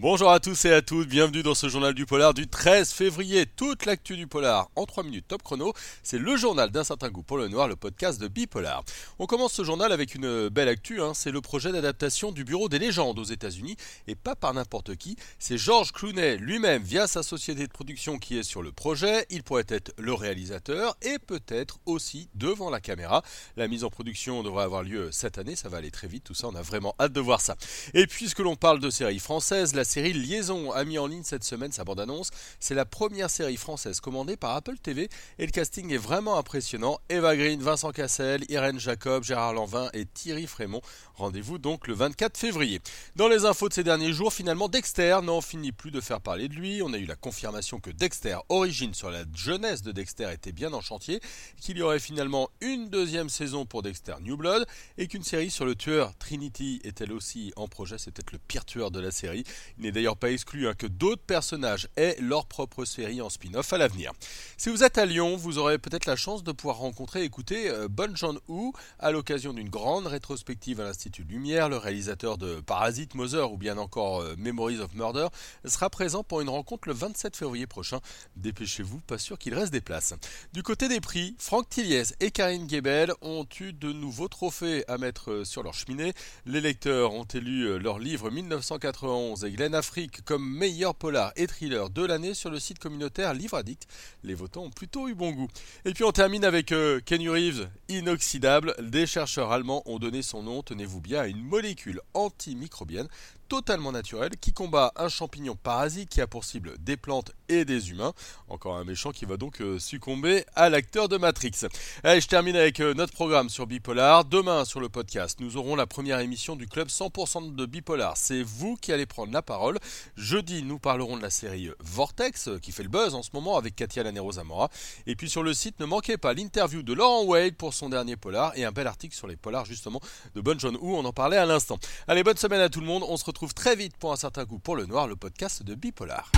Bonjour à tous et à toutes, bienvenue dans ce journal du polar du 13 février. Toute l'actu du polar en 3 minutes top chrono, c'est le journal d'un certain goût pour le noir, le podcast de Bipolar. On commence ce journal avec une belle actu, hein. c'est le projet d'adaptation du Bureau des légendes aux États-Unis et pas par n'importe qui, c'est George Clooney lui-même via sa société de production qui est sur le projet. Il pourrait être le réalisateur et peut-être aussi devant la caméra. La mise en production devrait avoir lieu cette année, ça va aller très vite, tout ça, on a vraiment hâte de voir ça. Et puisque l'on parle de séries françaises, la série Liaison a mis en ligne cette semaine sa bande-annonce. C'est la première série française commandée par Apple TV et le casting est vraiment impressionnant. Eva Green, Vincent Cassel, Irène Jacob, Gérard Lanvin et Thierry Frémont. Rendez-vous donc le 24 février. Dans les infos de ces derniers jours, finalement Dexter n'en finit plus de faire parler de lui. On a eu la confirmation que Dexter Origine sur la jeunesse de Dexter était bien en chantier, qu'il y aurait finalement une deuxième saison pour Dexter New Blood et qu'une série sur le tueur Trinity est elle aussi en projet. C'est peut-être le pire tueur de la série. Il n'est d'ailleurs pas exclu hein, que d'autres personnages aient leur propre série en spin-off à l'avenir. Si vous êtes à Lyon, vous aurez peut-être la chance de pouvoir rencontrer et écouter euh, Bon à l'occasion d'une grande rétrospective à l'Institut Lumière. Le réalisateur de Parasite, Mother ou bien encore euh, Memories of Murder sera présent pour une rencontre le 27 février prochain. Dépêchez-vous, pas sûr qu'il reste des places. Du côté des prix, Franck Tilliez et Karine Gebel ont eu de nouveaux trophées à mettre euh, sur leur cheminée. Les lecteurs ont élu leur livre 1991 et Afrique comme meilleur polar et thriller de l'année sur le site communautaire Livre Addict. Les votants ont plutôt eu bon goût. Et puis on termine avec euh, Kenny Reeves, inoxydable. Des chercheurs allemands ont donné son nom, tenez-vous bien, à une molécule antimicrobienne totalement naturelle qui combat un champignon parasite qui a pour cible des plantes et des humains. Encore un méchant qui va donc euh, succomber à l'acteur de Matrix. Allez, je termine avec euh, notre programme sur Bipolar. Demain sur le podcast, nous aurons la première émission du club 100% de Bipolar. C'est vous qui allez prendre la parole. Jeudi, nous parlerons de la série Vortex qui fait le buzz en ce moment avec Katia Lanero Zamora. Et puis sur le site, ne manquez pas l'interview de Laurent Wade pour son dernier polar et un bel article sur les polars justement de Bon John Woo. On en parlait à l'instant. Allez, bonne semaine à tout le monde. On se retrouve très vite pour un certain goût pour le noir, le podcast de Bipolar.